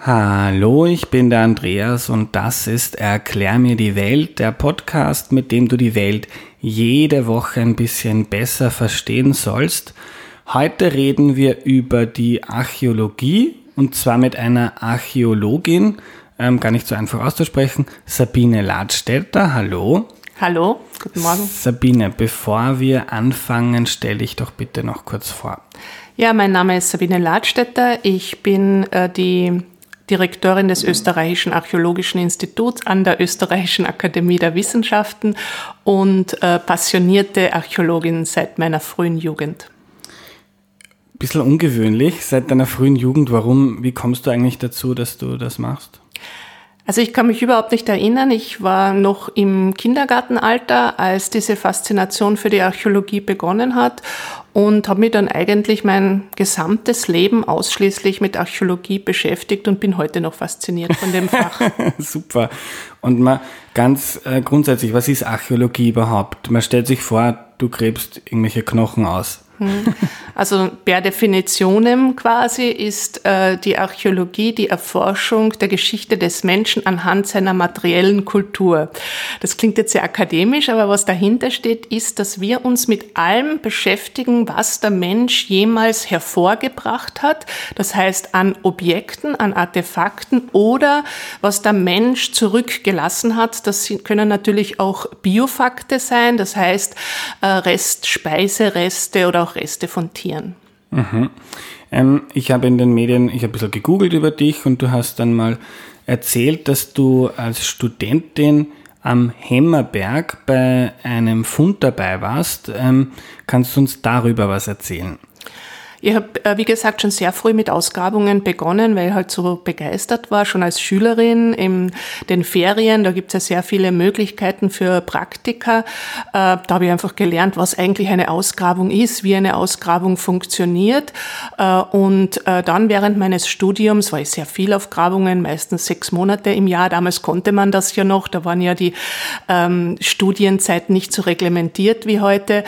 Hallo, ich bin der Andreas und das ist Erklär mir die Welt, der Podcast, mit dem du die Welt jede Woche ein bisschen besser verstehen sollst. Heute reden wir über die Archäologie und zwar mit einer Archäologin, ähm, gar nicht so einfach auszusprechen, Sabine Ladstätter. Hallo. Hallo, guten Morgen. Sabine, bevor wir anfangen, stell dich doch bitte noch kurz vor. Ja, mein Name ist Sabine Ladstätter. Ich bin äh, die Direktorin des Österreichischen Archäologischen Instituts an der Österreichischen Akademie der Wissenschaften und äh, passionierte Archäologin seit meiner frühen Jugend. Bisschen ungewöhnlich seit deiner frühen Jugend. Warum, wie kommst du eigentlich dazu, dass du das machst? Also ich kann mich überhaupt nicht erinnern. Ich war noch im Kindergartenalter, als diese Faszination für die Archäologie begonnen hat und habe mich dann eigentlich mein gesamtes Leben ausschließlich mit Archäologie beschäftigt und bin heute noch fasziniert von dem Fach. Super. Und mal ganz äh, grundsätzlich, was ist Archäologie überhaupt? Man stellt sich vor, du gräbst irgendwelche Knochen aus. Hm. Also per Definitionem quasi ist äh, die Archäologie die Erforschung der Geschichte des Menschen anhand seiner materiellen Kultur. Das klingt jetzt sehr akademisch, aber was dahinter steht, ist, dass wir uns mit allem beschäftigen, was der Mensch jemals hervorgebracht hat. Das heißt an Objekten, an Artefakten oder was der Mensch zurückgelassen hat. Das können natürlich auch Biofakte sein, das heißt äh, Restspeisereste oder auch Reste von Tieren. Mhm. Ähm, ich habe in den Medien, ich habe ein bisschen gegoogelt über dich und du hast dann mal erzählt, dass du als Studentin am Hemmerberg bei einem Fund dabei warst. Ähm, kannst du uns darüber was erzählen? Ich habe, äh, wie gesagt, schon sehr früh mit Ausgrabungen begonnen, weil ich halt so begeistert war, schon als Schülerin in den Ferien. Da gibt es ja sehr viele Möglichkeiten für Praktika. Äh, da habe ich einfach gelernt, was eigentlich eine Ausgrabung ist, wie eine Ausgrabung funktioniert. Äh, und dann während meines Studiums war ich sehr viel auf Grabungen, meistens sechs Monate im Jahr. Damals konnte man das ja noch. Da waren ja die ähm, Studienzeiten nicht so reglementiert wie heute.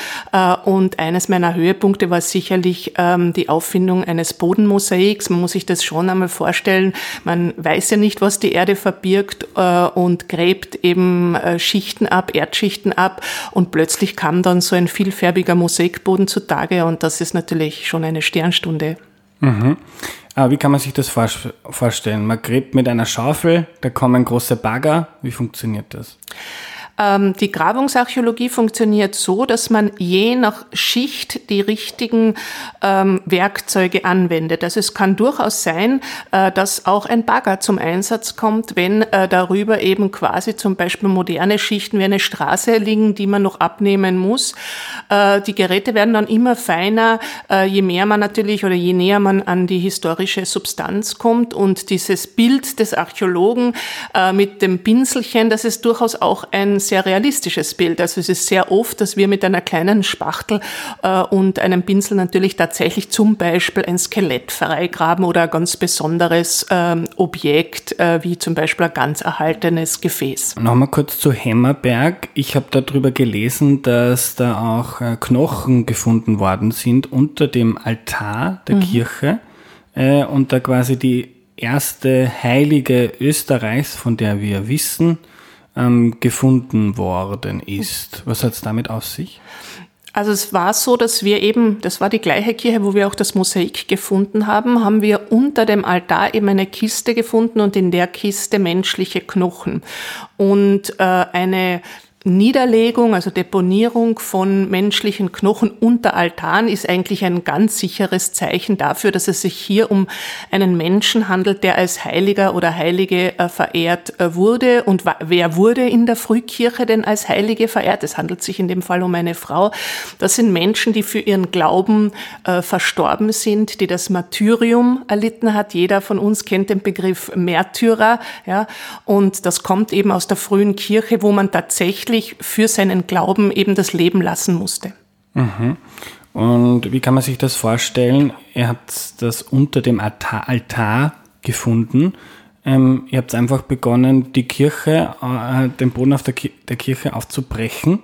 Und eines meiner Höhepunkte war sicherlich, ähm, die Auffindung eines Bodenmosaiks. Man muss sich das schon einmal vorstellen. Man weiß ja nicht, was die Erde verbirgt äh, und gräbt eben äh, Schichten ab, Erdschichten ab und plötzlich kam dann so ein vielfärbiger Mosaikboden zutage und das ist natürlich schon eine Sternstunde. Mhm. Aber wie kann man sich das vorstellen? Man gräbt mit einer Schaufel, da kommen große Bagger. Wie funktioniert das? Ähm, die Grabungsarchäologie funktioniert so, dass man je nach Schicht die richtigen ähm, Werkzeuge anwendet. Also es kann durchaus sein, äh, dass auch ein Bagger zum Einsatz kommt, wenn äh, darüber eben quasi zum Beispiel moderne Schichten wie eine Straße liegen, die man noch abnehmen muss. Äh, die Geräte werden dann immer feiner, je mehr man natürlich oder je näher man an die historische Substanz kommt und dieses Bild des Archäologen mit dem Pinselchen, das ist durchaus auch ein sehr realistisches Bild. Also es ist sehr oft, dass wir mit einer kleinen Spachtel äh, und einem Pinsel natürlich tatsächlich zum Beispiel ein Skelett freigraben oder ein ganz besonderes ähm, Objekt, äh, wie zum Beispiel ein ganz erhaltenes Gefäß. Nochmal kurz zu Hemmerberg. Ich habe darüber gelesen, dass da auch äh, Knochen gefunden worden sind unter dem Altar der mhm. Kirche äh, und da quasi die erste Heilige Österreichs, von der wir wissen, ähm, gefunden worden ist. Was hat es damit auf sich? Also es war so, dass wir eben, das war die gleiche Kirche, wo wir auch das Mosaik gefunden haben, haben wir unter dem Altar eben eine Kiste gefunden und in der Kiste menschliche Knochen. Und äh, eine Niederlegung, also Deponierung von menschlichen Knochen unter Altaren ist eigentlich ein ganz sicheres Zeichen dafür, dass es sich hier um einen Menschen handelt, der als Heiliger oder Heilige äh, verehrt äh, wurde. Und wer wurde in der Frühkirche denn als Heilige verehrt? Es handelt sich in dem Fall um eine Frau. Das sind Menschen, die für ihren Glauben äh, verstorben sind, die das Martyrium erlitten hat. Jeder von uns kennt den Begriff Märtyrer, ja. Und das kommt eben aus der frühen Kirche, wo man tatsächlich tatsächlich für seinen Glauben eben das Leben lassen musste. Mhm. Und wie kann man sich das vorstellen? Ihr habt das unter dem Altar, Altar gefunden. Ähm, ihr habt einfach begonnen, die Kirche, äh, den Boden auf der, Ki der Kirche aufzubrechen.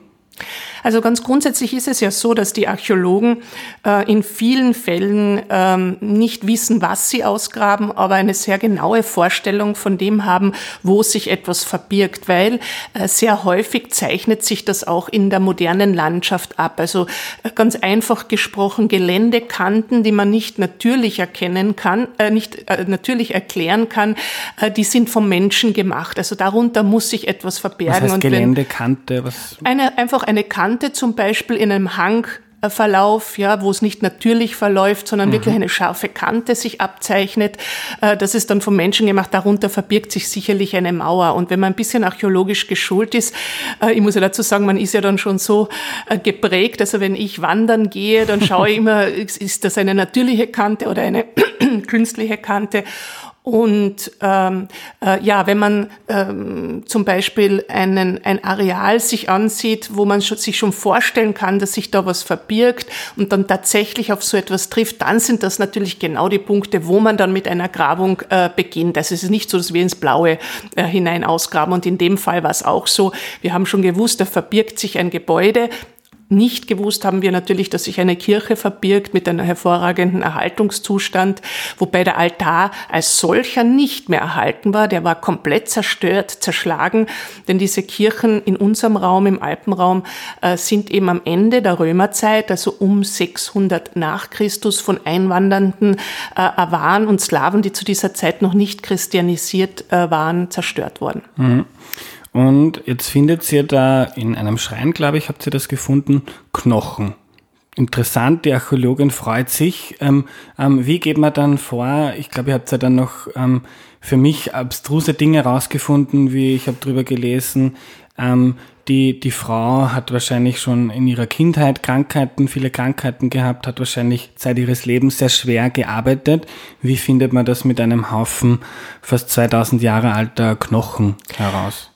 Also ganz grundsätzlich ist es ja so, dass die Archäologen äh, in vielen Fällen ähm, nicht wissen, was sie ausgraben, aber eine sehr genaue Vorstellung von dem haben, wo sich etwas verbirgt, weil äh, sehr häufig zeichnet sich das auch in der modernen Landschaft ab. Also äh, ganz einfach gesprochen Geländekanten, die man nicht natürlich erkennen kann, äh, nicht äh, natürlich erklären kann, äh, die sind vom Menschen gemacht. Also darunter muss sich etwas verbergen. Was heißt Geländekante? Was? Eine, einfach eine Kante zum Beispiel in einem Hang Verlauf, ja, wo es nicht natürlich verläuft, sondern mhm. wirklich eine scharfe Kante sich abzeichnet. Äh, das ist dann vom Menschen gemacht. Darunter verbirgt sich sicherlich eine Mauer. Und wenn man ein bisschen archäologisch geschult ist, äh, ich muss ja dazu sagen, man ist ja dann schon so äh, geprägt. Also wenn ich wandern gehe, dann schaue ich immer, ist das eine natürliche Kante oder eine künstliche Kante? Und ähm, äh, ja, wenn man ähm, zum Beispiel einen, ein Areal sich ansieht, wo man schon, sich schon vorstellen kann, dass sich da was verbirgt und dann tatsächlich auf so etwas trifft, dann sind das natürlich genau die Punkte, wo man dann mit einer Grabung äh, beginnt. Also es ist nicht so, dass wir ins Blaue äh, hinein ausgraben. Und in dem Fall war es auch so. Wir haben schon gewusst, da verbirgt sich ein Gebäude nicht gewusst haben wir natürlich, dass sich eine Kirche verbirgt mit einem hervorragenden Erhaltungszustand, wobei der Altar als solcher nicht mehr erhalten war. Der war komplett zerstört, zerschlagen, denn diese Kirchen in unserem Raum, im Alpenraum, äh, sind eben am Ende der Römerzeit, also um 600 nach Christus, von einwandernden äh, Awaren und Slawen, die zu dieser Zeit noch nicht christianisiert äh, waren, zerstört worden. Mhm. Und jetzt findet ihr da in einem Schrein, glaube ich, habt ihr das gefunden, Knochen. Interessant, die Archäologin freut sich. Ähm, ähm, wie geht man dann vor? Ich glaube, ihr habt ja dann noch ähm, für mich abstruse Dinge rausgefunden, wie ich habe drüber gelesen. Ähm, die, die Frau hat wahrscheinlich schon in ihrer Kindheit Krankheiten, viele Krankheiten gehabt, hat wahrscheinlich Zeit ihres Lebens sehr schwer gearbeitet. Wie findet man das mit einem Haufen fast 2000 Jahre alter Knochen heraus?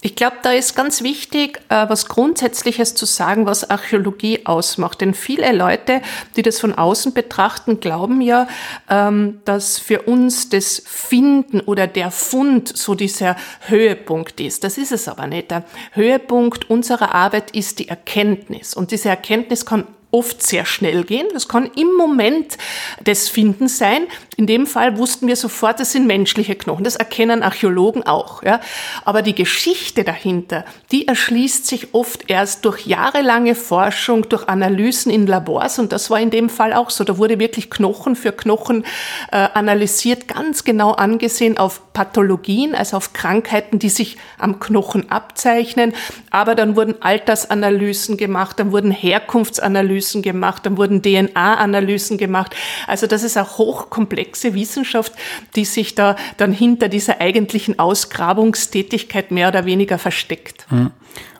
Ich glaube, da ist ganz wichtig, äh, was Grundsätzliches zu sagen, was Archäologie ausmacht. Denn viele Leute, die das von außen betrachten, glauben ja, ähm, dass für uns das Finden oder der Fund so dieser Höhepunkt ist. Das ist es aber nicht. Der Höhepunkt unserer Arbeit ist die Erkenntnis. Und diese Erkenntnis kann oft sehr schnell gehen. Das kann im Moment des Findens sein. In dem Fall wussten wir sofort, das sind menschliche Knochen. Das erkennen Archäologen auch. Ja. Aber die Geschichte dahinter, die erschließt sich oft erst durch jahrelange Forschung, durch Analysen in Labors. Und das war in dem Fall auch so. Da wurde wirklich Knochen für Knochen äh, analysiert, ganz genau angesehen auf Pathologien, also auf Krankheiten, die sich am Knochen abzeichnen. Aber dann wurden Altersanalysen gemacht, dann wurden Herkunftsanalysen Analysen gemacht, dann wurden DNA-Analysen gemacht. Also das ist eine hochkomplexe Wissenschaft, die sich da dann hinter dieser eigentlichen Ausgrabungstätigkeit mehr oder weniger versteckt. Hm.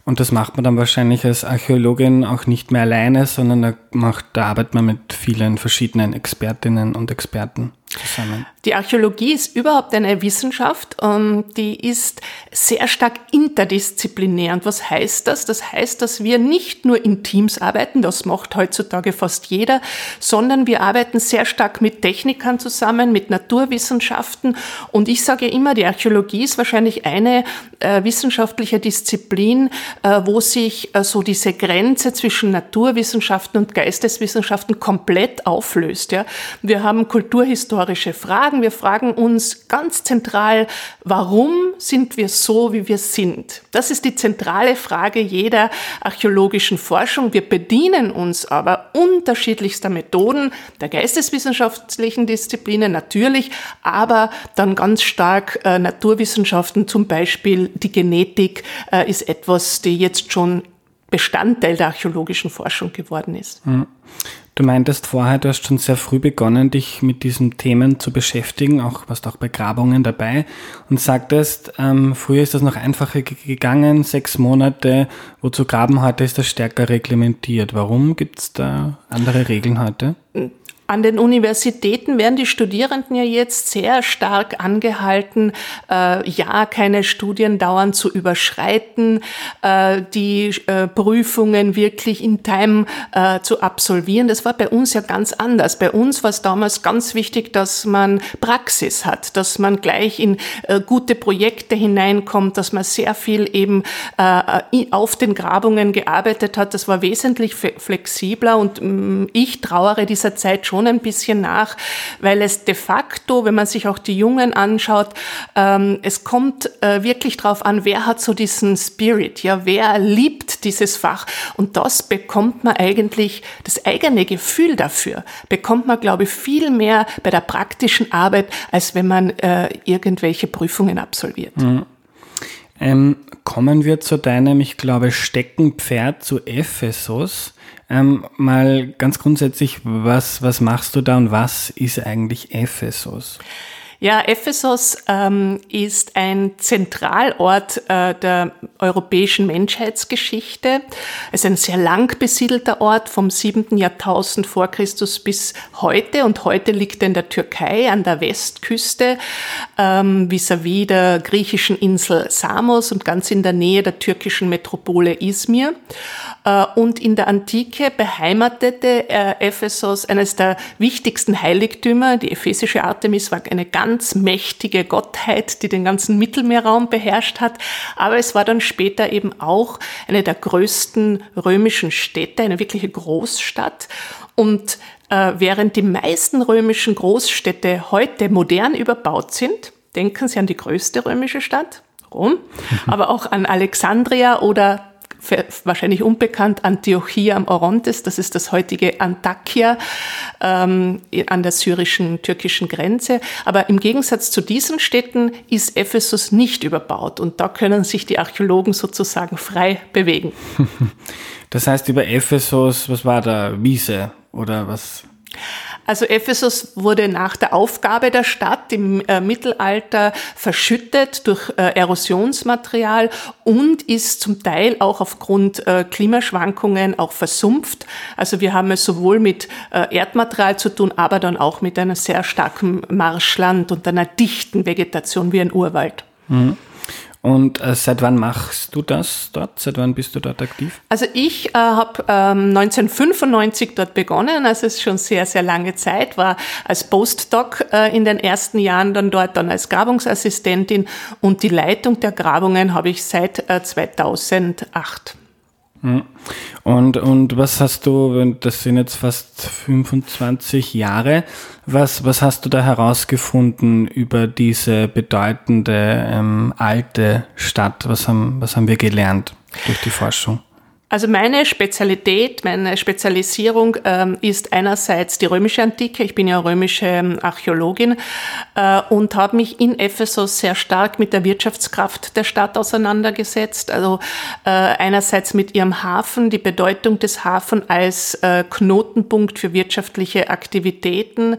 Und das macht man dann wahrscheinlich als Archäologin auch nicht mehr alleine, sondern da, macht, da arbeitet man mit vielen verschiedenen Expertinnen und Experten zusammen. Die Archäologie ist überhaupt eine Wissenschaft, ähm, die ist sehr stark interdisziplinär. Und was heißt das? Das heißt, dass wir nicht nur in Teams arbeiten, das macht heutzutage fast jeder, sondern wir arbeiten sehr stark mit Technikern zusammen, mit Naturwissenschaften. Und ich sage immer, die Archäologie ist wahrscheinlich eine äh, wissenschaftliche Disziplin, äh, wo sich äh, so diese Grenze zwischen Naturwissenschaften und Geisteswissenschaften komplett auflöst. Ja? Wir haben kulturhistorische Fragen. Wir fragen uns ganz zentral, warum sind wir so, wie wir sind? Das ist die zentrale Frage jeder archäologischen Forschung. Wir bedienen uns aber unterschiedlichster Methoden der geisteswissenschaftlichen Disziplinen natürlich, aber dann ganz stark äh, Naturwissenschaften, zum Beispiel die Genetik äh, ist etwas, die jetzt schon Bestandteil der archäologischen Forschung geworden ist. Du meintest vorher, du hast schon sehr früh begonnen, dich mit diesen Themen zu beschäftigen, auch warst auch bei Grabungen dabei und sagtest, ähm, früher ist das noch einfacher gegangen, sechs Monate, wo zu graben heute ist das stärker reglementiert. Warum gibt es da andere Regeln heute? An den Universitäten werden die Studierenden ja jetzt sehr stark angehalten, äh, ja, keine Studiendauern zu überschreiten, äh, die äh, Prüfungen wirklich in Time äh, zu absolvieren. Das war bei uns ja ganz anders. Bei uns war es damals ganz wichtig, dass man Praxis hat, dass man gleich in äh, gute Projekte hineinkommt, dass man sehr viel eben äh, auf den Grabungen gearbeitet hat. Das war wesentlich flexibler und mm, ich trauere dieser Zeit schon ein bisschen nach, weil es de facto, wenn man sich auch die Jungen anschaut, ähm, es kommt äh, wirklich drauf an, wer hat so diesen Spirit, ja, wer liebt dieses Fach und das bekommt man eigentlich, das eigene Gefühl dafür bekommt man, glaube ich, viel mehr bei der praktischen Arbeit, als wenn man äh, irgendwelche Prüfungen absolviert. Mhm. Ähm, kommen wir zu deinem, ich glaube, Steckenpferd zu Ephesus. Ähm, mal ganz grundsätzlich, was, was machst du da und was ist eigentlich Ephesus? Ja, Ephesus ähm, ist ein Zentralort äh, der europäischen Menschheitsgeschichte. Es ist ein sehr lang besiedelter Ort vom siebten Jahrtausend vor Christus bis heute. Und heute liegt er in der Türkei an der Westküste ähm, vis-à-vis -vis der griechischen Insel Samos und ganz in der Nähe der türkischen Metropole Izmir. Äh, und in der Antike beheimatete äh, Ephesus eines der wichtigsten Heiligtümer. Die ephesische Artemis war eine ganz mächtige Gottheit, die den ganzen Mittelmeerraum beherrscht hat. Aber es war dann später eben auch eine der größten römischen Städte, eine wirkliche Großstadt. Und äh, während die meisten römischen Großstädte heute modern überbaut sind, denken Sie an die größte römische Stadt, Rom, aber auch an Alexandria oder wahrscheinlich unbekannt, Antiochia am Orontes, das ist das heutige Antakya ähm, an der syrischen, türkischen Grenze. Aber im Gegensatz zu diesen Städten ist Ephesus nicht überbaut und da können sich die Archäologen sozusagen frei bewegen. Das heißt, über Ephesus, was war da, Wiese oder was? Also Ephesus wurde nach der Aufgabe der Stadt im äh, Mittelalter verschüttet durch äh, Erosionsmaterial und ist zum Teil auch aufgrund äh, Klimaschwankungen auch versumpft. Also wir haben es sowohl mit äh, Erdmaterial zu tun, aber dann auch mit einem sehr starken Marschland und einer dichten Vegetation wie ein Urwald. Mhm. Und äh, seit wann machst du das dort? Seit wann bist du dort aktiv? Also ich äh, habe ähm, 1995 dort begonnen, also es ist schon sehr, sehr lange Zeit, war als Postdoc äh, in den ersten Jahren dann dort, dann als Grabungsassistentin und die Leitung der Grabungen habe ich seit äh, 2008. Und, und was hast du, das sind jetzt fast 25 Jahre, was, was hast du da herausgefunden über diese bedeutende ähm, alte Stadt? Was haben, was haben wir gelernt durch die Forschung? Also meine Spezialität, meine Spezialisierung ähm, ist einerseits die römische Antike. Ich bin ja römische ähm, Archäologin äh, und habe mich in Ephesus sehr stark mit der Wirtschaftskraft der Stadt auseinandergesetzt. Also äh, einerseits mit ihrem Hafen, die Bedeutung des Hafens als äh, Knotenpunkt für wirtschaftliche Aktivitäten,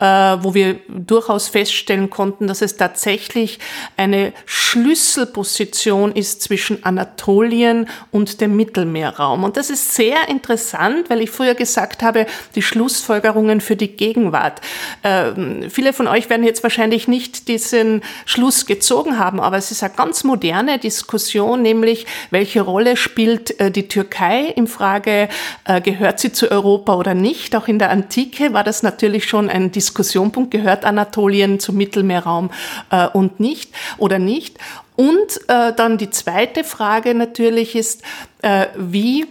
äh, wo wir durchaus feststellen konnten, dass es tatsächlich eine Schlüsselposition ist zwischen Anatolien und dem Mittelmeer. Mittelmeerraum. Und das ist sehr interessant, weil ich früher gesagt habe, die Schlussfolgerungen für die Gegenwart. Ähm, viele von euch werden jetzt wahrscheinlich nicht diesen Schluss gezogen haben, aber es ist eine ganz moderne Diskussion, nämlich welche Rolle spielt äh, die Türkei im Frage, äh, gehört sie zu Europa oder nicht? Auch in der Antike war das natürlich schon ein Diskussionpunkt, gehört Anatolien zum Mittelmeerraum äh, und nicht oder nicht. Und äh, dann die zweite Frage natürlich ist, äh, wie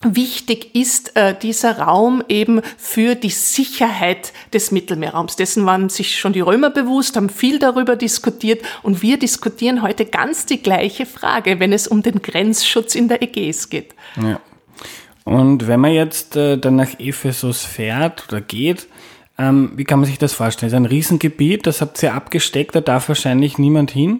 wichtig ist äh, dieser Raum eben für die Sicherheit des Mittelmeerraums. Dessen waren sich schon die Römer bewusst, haben viel darüber diskutiert und wir diskutieren heute ganz die gleiche Frage, wenn es um den Grenzschutz in der Ägäis geht. Ja. Und wenn man jetzt äh, dann nach Ephesus fährt oder geht, ähm, wie kann man sich das vorstellen? Das ist ein Riesengebiet, das habt ihr abgesteckt, da darf wahrscheinlich niemand hin.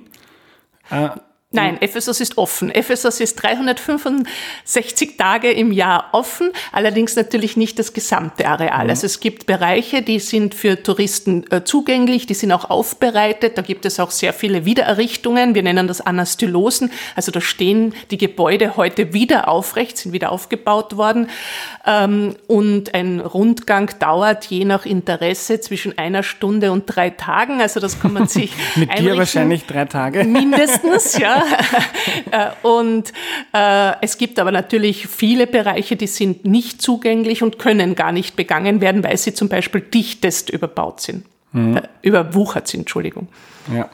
Äh, Nein, Ephesus ist offen. Ephesus ist 365 Tage im Jahr offen, allerdings natürlich nicht das gesamte Areal. Mhm. Also es gibt Bereiche, die sind für Touristen äh, zugänglich, die sind auch aufbereitet. Da gibt es auch sehr viele Wiedererrichtungen. Wir nennen das Anastylosen. Also da stehen die Gebäude heute wieder aufrecht, sind wieder aufgebaut worden. Ähm, und ein Rundgang dauert je nach Interesse zwischen einer Stunde und drei Tagen. Also das kann man sich Mit dir wahrscheinlich drei Tage. Mindestens, ja. Und äh, es gibt aber natürlich viele Bereiche, die sind nicht zugänglich und können gar nicht begangen werden, weil sie zum Beispiel dichtest überbaut sind. Mhm. Äh, überwuchert sind, Entschuldigung. Ja.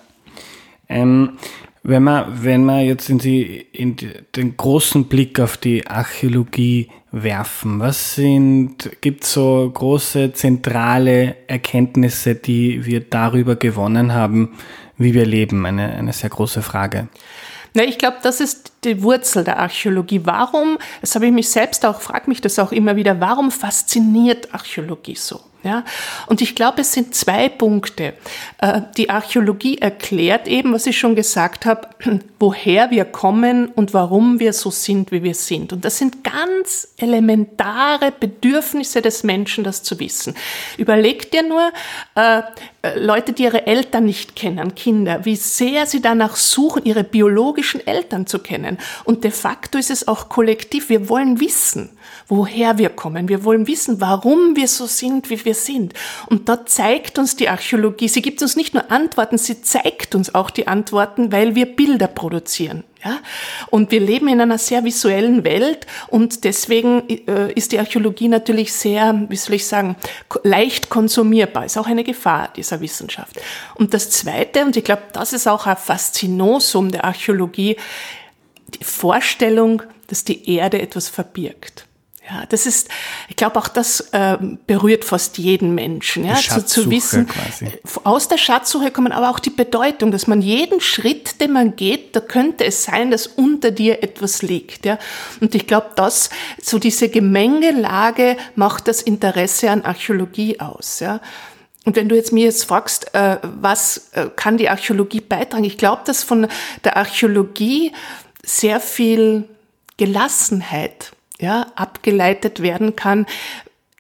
Ähm, wenn man, wenn man jetzt in, die, in den großen Blick auf die Archäologie werfen, was sind, gibt es so große zentrale Erkenntnisse, die wir darüber gewonnen haben, wie wir leben? Eine, eine sehr große Frage. Na, ich glaube, das ist die Wurzel der Archäologie. Warum, das habe ich mich selbst auch, frage mich das auch immer wieder, warum fasziniert Archäologie so? Ja, und ich glaube, es sind zwei Punkte. Äh, die Archäologie erklärt eben, was ich schon gesagt habe, woher wir kommen und warum wir so sind, wie wir sind. Und das sind ganz elementare Bedürfnisse des Menschen, das zu wissen. Überleg dir nur, äh, äh, Leute, die ihre Eltern nicht kennen, Kinder, wie sehr sie danach suchen, ihre biologischen Eltern zu kennen. Und de facto ist es auch kollektiv. Wir wollen wissen woher wir kommen. Wir wollen wissen, warum wir so sind, wie wir sind. Und da zeigt uns die Archäologie, sie gibt uns nicht nur Antworten, sie zeigt uns auch die Antworten, weil wir Bilder produzieren. Ja? Und wir leben in einer sehr visuellen Welt und deswegen äh, ist die Archäologie natürlich sehr, wie soll ich sagen, leicht konsumierbar. Ist auch eine Gefahr dieser Wissenschaft. Und das Zweite, und ich glaube, das ist auch ein Faszinosum der Archäologie, die Vorstellung, dass die Erde etwas verbirgt. Ja, das ist, ich glaube, auch das äh, berührt fast jeden Menschen, ja, zu, zu wissen, quasi. aus der Schatzsuche kommen aber auch die Bedeutung, dass man jeden Schritt, den man geht, da könnte es sein, dass unter dir etwas liegt, ja. Und ich glaube, das, so diese Gemengelage macht das Interesse an Archäologie aus, ja. Und wenn du jetzt mir jetzt fragst, äh, was äh, kann die Archäologie beitragen? Ich glaube, dass von der Archäologie sehr viel Gelassenheit ja, abgeleitet werden kann,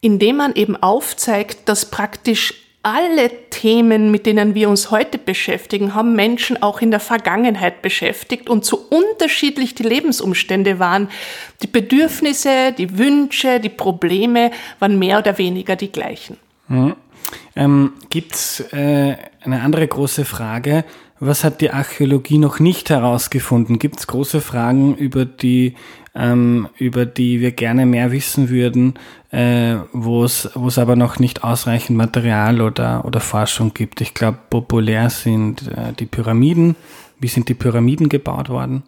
indem man eben aufzeigt, dass praktisch alle Themen, mit denen wir uns heute beschäftigen, haben Menschen auch in der Vergangenheit beschäftigt und so unterschiedlich die Lebensumstände waren. Die Bedürfnisse, die Wünsche, die Probleme waren mehr oder weniger die gleichen. Mhm. Ähm, Gibt es äh, eine andere große Frage? Was hat die Archäologie noch nicht herausgefunden? Gibt es große Fragen, über die ähm, über die wir gerne mehr wissen würden, äh, wo es aber noch nicht ausreichend Material oder, oder Forschung gibt. Ich glaube, populär sind äh, die Pyramiden. Wie sind die Pyramiden gebaut worden?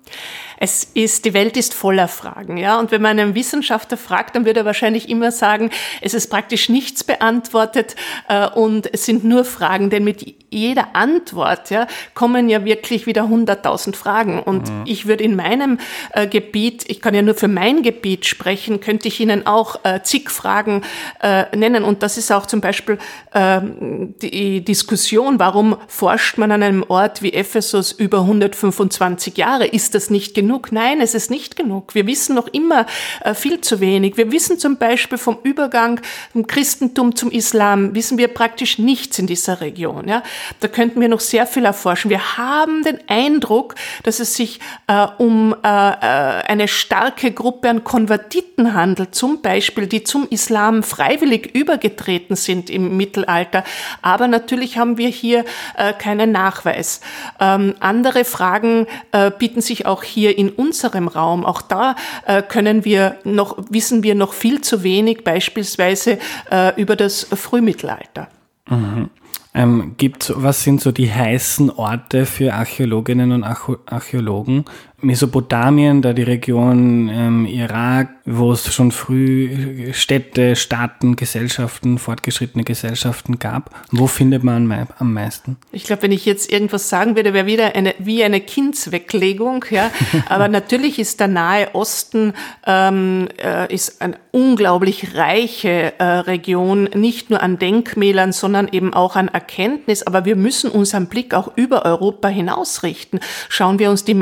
Es ist, die Welt ist voller Fragen, ja. Und wenn man einen Wissenschaftler fragt, dann wird er wahrscheinlich immer sagen, es ist praktisch nichts beantwortet äh, und es sind nur Fragen, denn mit jeder Antwort ja, kommen ja wirklich wieder hunderttausend Fragen. Und mhm. ich würde in meinem äh, Gebiet, ich kann ja nur für mein Gebiet sprechen, könnte ich Ihnen auch äh, zig Fragen äh, nennen. Und das ist auch zum Beispiel ähm, die Diskussion, warum forscht man an einem Ort wie Ephesus über 125 Jahre? Ist das nicht genug? Nein, es ist nicht genug. Wir wissen noch immer äh, viel zu wenig. Wir wissen zum Beispiel vom Übergang vom Christentum zum Islam, wissen wir praktisch nichts in dieser Region. Ja? Da könnten wir noch sehr viel erforschen. Wir haben den Eindruck, dass es sich äh, um äh, äh eine starke Gruppe an Konvertiten handelt, zum Beispiel, die zum Islam freiwillig übergetreten sind im Mittelalter. Aber natürlich haben wir hier äh, keinen Nachweis. Ähm, andere Fragen äh, bieten sich auch hier in unserem Raum. Auch da äh, können wir noch, wissen wir noch viel zu wenig, beispielsweise äh, über das Frühmittelalter. Mhm. Ähm, gibt, was sind so die heißen Orte für Archäologinnen und Archäologen? Mesopotamien, da die Region ähm, Irak, wo es schon früh Städte, Staaten, Gesellschaften, fortgeschrittene Gesellschaften gab. Wo findet man am meisten? Ich glaube, wenn ich jetzt irgendwas sagen würde, wäre wieder eine, wie eine Kindsweglegung. Ja? Aber natürlich ist der Nahe Osten ähm, äh, ist eine unglaublich reiche äh, Region, nicht nur an Denkmälern, sondern eben auch an Erkenntnis. Aber wir müssen unseren Blick auch über Europa hinausrichten. Schauen wir uns die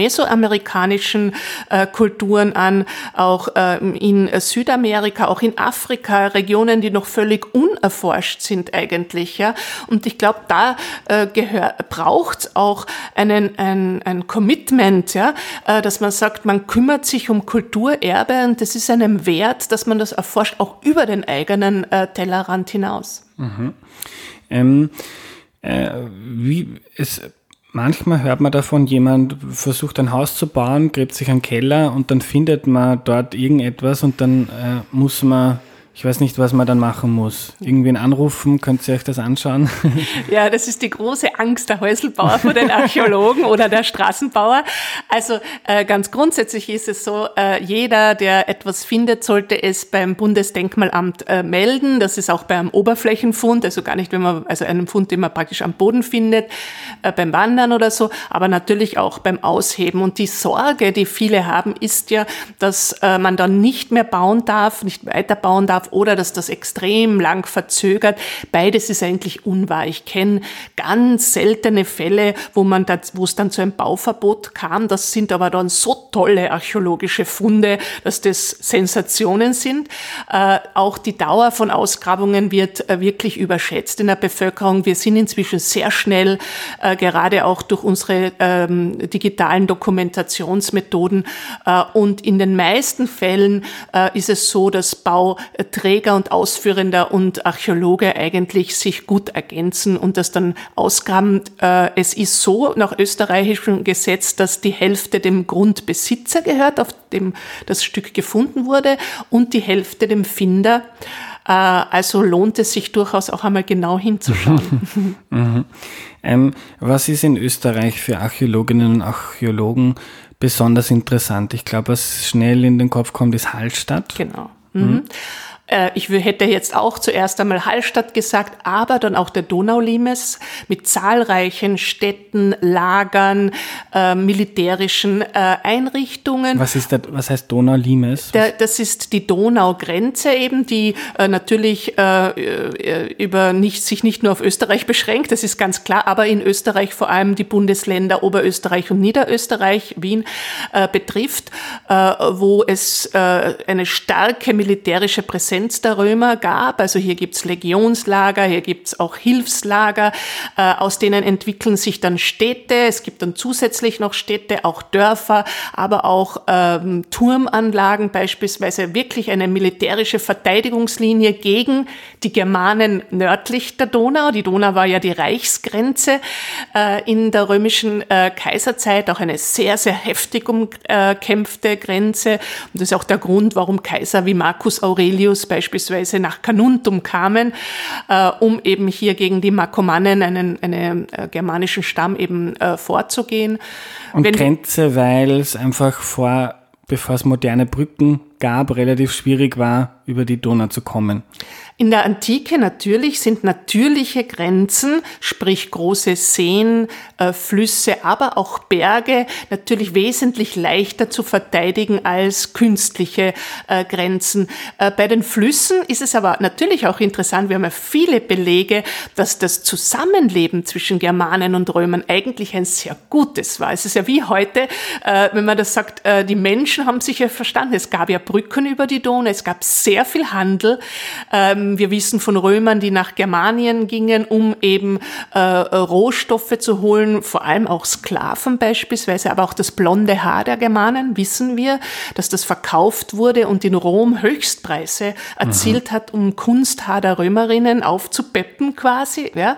mesoamerikanischen äh, Kulturen an, auch ähm, in Südamerika, auch in Afrika, Regionen, die noch völlig unerforscht sind eigentlich. Ja? Und ich glaube, da äh, braucht auch einen, ein, ein Commitment, ja? Äh, dass man sagt, man kümmert sich um Kulturerbe und das ist einem Wert, dass man das erforscht, auch über den eigenen äh, Tellerrand hinaus. Mhm. Ähm, äh, wie es Manchmal hört man davon, jemand versucht ein Haus zu bauen, gräbt sich einen Keller und dann findet man dort irgendetwas und dann äh, muss man ich weiß nicht, was man dann machen muss. Irgendwen anrufen, könnt ihr euch das anschauen? Ja, das ist die große Angst der Häuselbauer vor den Archäologen oder der Straßenbauer. Also äh, ganz grundsätzlich ist es so, äh, jeder, der etwas findet, sollte es beim Bundesdenkmalamt äh, melden. Das ist auch beim Oberflächenfund, also gar nicht, wenn man, also einen Fund, den man praktisch am Boden findet, äh, beim Wandern oder so, aber natürlich auch beim Ausheben. Und die Sorge, die viele haben, ist ja, dass äh, man dann nicht mehr bauen darf, nicht weiter bauen darf oder dass das extrem lang verzögert. Beides ist eigentlich unwahr. Ich kenne ganz seltene Fälle, wo man da, wo es dann zu einem Bauverbot kam. Das sind aber dann so tolle archäologische Funde, dass das Sensationen sind. Äh, auch die Dauer von Ausgrabungen wird äh, wirklich überschätzt in der Bevölkerung. Wir sind inzwischen sehr schnell, äh, gerade auch durch unsere ähm, digitalen Dokumentationsmethoden. Äh, und in den meisten Fällen äh, ist es so, dass Bau Träger und Ausführender und Archäologe eigentlich sich gut ergänzen und das dann ausgraben. Äh, es ist so nach österreichischem Gesetz, dass die Hälfte dem Grundbesitzer gehört, auf dem das Stück gefunden wurde, und die Hälfte dem Finder. Äh, also lohnt es sich durchaus auch einmal genau hinzuschauen. mhm. ähm, was ist in Österreich für Archäologinnen und Archäologen besonders interessant? Ich glaube, was schnell in den Kopf kommt, ist Hallstatt. Genau. Mhm. Mhm. Äh, ich hätte jetzt auch zuerst einmal Hallstatt gesagt, aber dann auch der Donaulimes mit zahlreichen Städten, Lagern, äh, militärischen äh, Einrichtungen. Was ist das, was heißt Donaulimes? Der, das ist die Donaugrenze eben, die äh, natürlich äh, über nicht, sich nicht nur auf Österreich beschränkt, das ist ganz klar, aber in Österreich vor allem die Bundesländer Oberösterreich und Niederösterreich, Wien betrifft, wo es eine starke militärische Präsenz Präsenz der Römer gab. Also hier gibt's Legionslager, hier gibt's auch Hilfslager, äh, aus denen entwickeln sich dann Städte. Es gibt dann zusätzlich noch Städte, auch Dörfer, aber auch ähm, Turmanlagen, beispielsweise wirklich eine militärische Verteidigungslinie gegen die Germanen nördlich der Donau. Die Donau war ja die Reichsgrenze äh, in der römischen äh, Kaiserzeit, auch eine sehr, sehr heftig umkämpfte Grenze. Und das ist auch der Grund, warum Kaiser wie Marcus Aurelius beispielsweise nach Carnuntum kamen, äh, um eben hier gegen die Markomannen, einen, einen äh, germanischen Stamm eben äh, vorzugehen. Und Wenn Grenze, weil es einfach vor, bevor es moderne Brücken gab, relativ schwierig war, über die Donau zu kommen. In der Antike natürlich sind natürliche Grenzen, sprich große Seen, äh, Flüsse, aber auch Berge natürlich wesentlich leichter zu verteidigen als künstliche äh, Grenzen. Äh, bei den Flüssen ist es aber natürlich auch interessant, wir haben ja viele Belege, dass das Zusammenleben zwischen Germanen und Römern eigentlich ein sehr gutes war. Es ist ja wie heute, wenn man das sagt, die Menschen haben sich ja verstanden. Es gab ja Brücken über die Donau, es gab sehr viel Handel. Ähm, wir wissen von Römern, die nach Germanien gingen, um eben äh, Rohstoffe zu holen, vor allem auch Sklaven beispielsweise, aber auch das blonde Haar der Germanen, wissen wir, dass das verkauft wurde und in Rom Höchstpreise erzielt mhm. hat, um Kunsthaar der Römerinnen aufzupeppen quasi. Ja.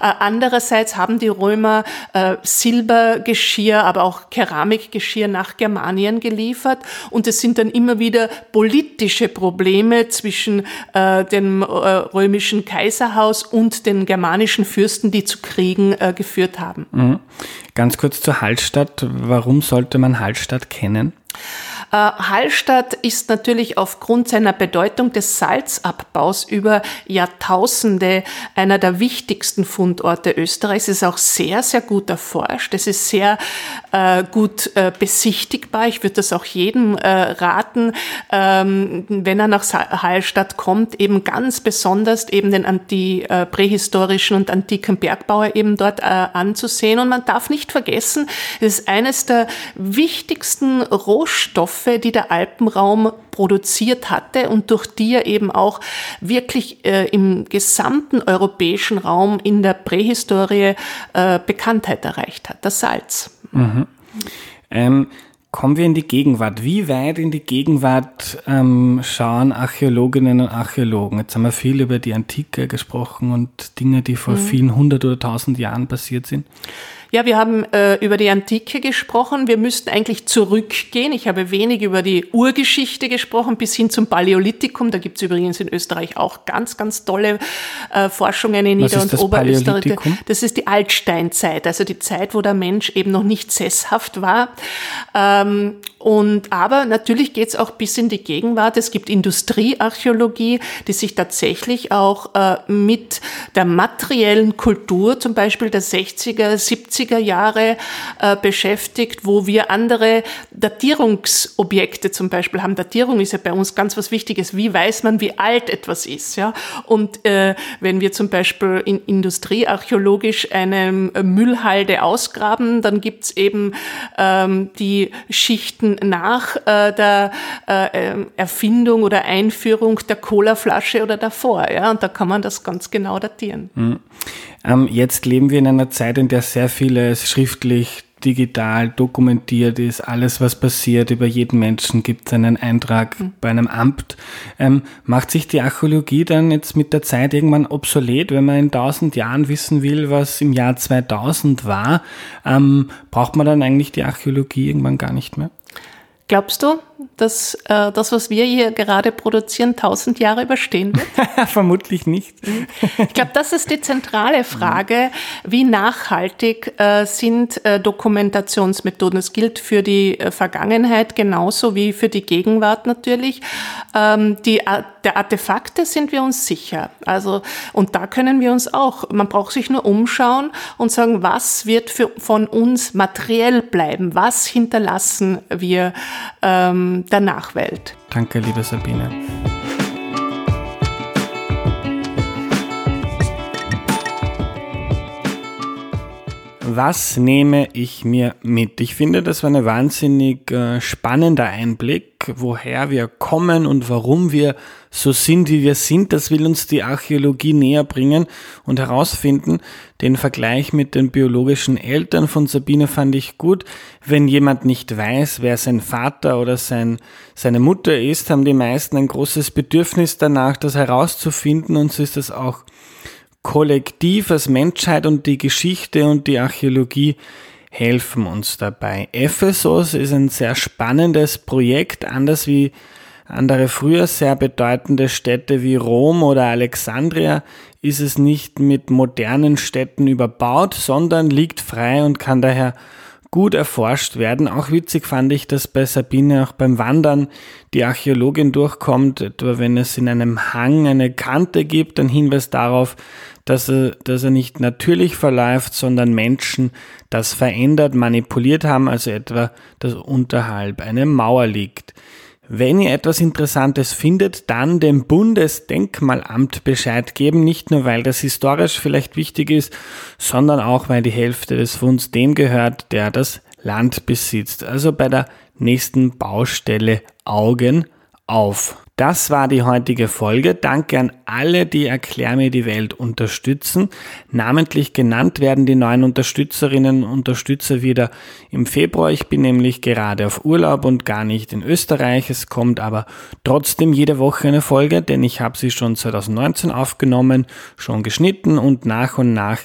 Äh, andererseits haben die Römer äh, Silbergeschirr, aber auch Keramikgeschirr nach Germanien geliefert und es sind dann immer wieder politische Probleme zwischen äh, dem äh, römischen Kaiserhaus und den germanischen Fürsten, die zu Kriegen äh, geführt haben. Mhm. Ganz kurz zur Hallstatt. Warum sollte man Hallstatt kennen? Äh, Hallstatt ist natürlich aufgrund seiner Bedeutung des Salzabbaus über Jahrtausende einer der wichtigsten Fundorte Österreichs. Es ist auch sehr, sehr gut erforscht. Es ist sehr äh, gut äh, besichtigbar. Ich würde das auch jedem raten, ähm, wenn er nach Hallstatt kommt, eben ganz besonders eben den anti, äh, prähistorischen und antiken Bergbauer eben dort anzusehen. Und man darf nicht vergessen, es ist eines der wichtigsten Rohstoffe, Stoffe, die der Alpenraum produziert hatte und durch die er eben auch wirklich äh, im gesamten europäischen Raum in der Prähistorie äh, Bekanntheit erreicht hat, das Salz. Mhm. Ähm, kommen wir in die Gegenwart. Wie weit in die Gegenwart ähm, schauen Archäologinnen und Archäologen? Jetzt haben wir viel über die Antike gesprochen und Dinge, die vor mhm. vielen hundert oder tausend Jahren passiert sind. Ja, wir haben äh, über die Antike gesprochen. Wir müssten eigentlich zurückgehen. Ich habe wenig über die Urgeschichte gesprochen, bis hin zum Paläolithikum. Da gibt es übrigens in Österreich auch ganz, ganz tolle äh, Forschungen in Was Nieder- und Oberösterreich. Das ist die Altsteinzeit, also die Zeit, wo der Mensch eben noch nicht sesshaft war. Ähm, und aber natürlich geht es auch bis in die Gegenwart. Es gibt Industriearchäologie, die sich tatsächlich auch äh, mit der materiellen Kultur, zum Beispiel der 60er, 70er Jahre äh, beschäftigt, wo wir andere Datierungsobjekte zum Beispiel haben. Datierung ist ja bei uns ganz was Wichtiges. Wie weiß man, wie alt etwas ist? Ja? Und äh, wenn wir zum Beispiel in industriearchäologisch eine Müllhalde ausgraben, dann gibt's eben ähm, die Schichten nach äh, der äh, ähm, Erfindung oder Einführung der Colaflasche oder davor. Ja? Und da kann man das ganz genau datieren. Mhm. Ähm, jetzt leben wir in einer Zeit, in der sehr vieles schriftlich digital dokumentiert ist, alles, was passiert über jeden Menschen, gibt es einen Eintrag mhm. bei einem Amt. Ähm, macht sich die Archäologie dann jetzt mit der Zeit irgendwann obsolet, wenn man in tausend Jahren wissen will, was im Jahr 2000 war? Ähm, braucht man dann eigentlich die Archäologie irgendwann gar nicht mehr? Glaubst du, dass äh, das, was wir hier gerade produzieren, tausend Jahre überstehen wird? Vermutlich nicht. ich glaube, das ist die zentrale Frage. Wie nachhaltig äh, sind äh, Dokumentationsmethoden? Es gilt für die äh, Vergangenheit genauso wie für die Gegenwart natürlich. Ähm, die, der Artefakte sind wir uns sicher. Also, und da können wir uns auch, man braucht sich nur umschauen und sagen, was wird für, von uns materiell bleiben? Was hinterlassen wir der Nachwelt? Danke, liebe Sabine. Was nehme ich mir mit? Ich finde, das war ein wahnsinnig äh, spannender Einblick, woher wir kommen und warum wir so sind, wie wir sind. Das will uns die Archäologie näher bringen und herausfinden. Den Vergleich mit den biologischen Eltern von Sabine fand ich gut. Wenn jemand nicht weiß, wer sein Vater oder sein, seine Mutter ist, haben die meisten ein großes Bedürfnis danach, das herauszufinden und so ist das auch Kollektiv als Menschheit und die Geschichte und die Archäologie helfen uns dabei. Ephesus ist ein sehr spannendes Projekt, anders wie andere früher sehr bedeutende Städte wie Rom oder Alexandria ist es nicht mit modernen Städten überbaut, sondern liegt frei und kann daher gut erforscht werden. Auch witzig fand ich, dass bei Sabine auch beim Wandern die Archäologin durchkommt, etwa wenn es in einem Hang eine Kante gibt, ein Hinweis darauf, dass er, dass er nicht natürlich verläuft, sondern Menschen das verändert, manipuliert haben, also etwa, dass unterhalb eine Mauer liegt. Wenn ihr etwas Interessantes findet, dann dem Bundesdenkmalamt Bescheid geben, nicht nur weil das historisch vielleicht wichtig ist, sondern auch weil die Hälfte des Funds dem gehört, der das Land besitzt. Also bei der nächsten Baustelle Augen auf. Das war die heutige Folge. Danke an alle, die Erklär mir die Welt unterstützen. Namentlich genannt werden die neuen Unterstützerinnen und Unterstützer wieder im Februar. Ich bin nämlich gerade auf Urlaub und gar nicht in Österreich. Es kommt aber trotzdem jede Woche eine Folge, denn ich habe sie schon 2019 aufgenommen, schon geschnitten und nach und nach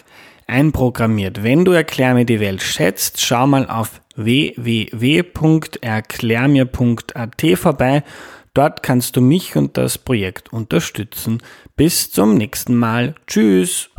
einprogrammiert. Wenn du Erklär mir die Welt schätzt, schau mal auf www.erklärmir.at vorbei Dort kannst du mich und das Projekt unterstützen. Bis zum nächsten Mal. Tschüss.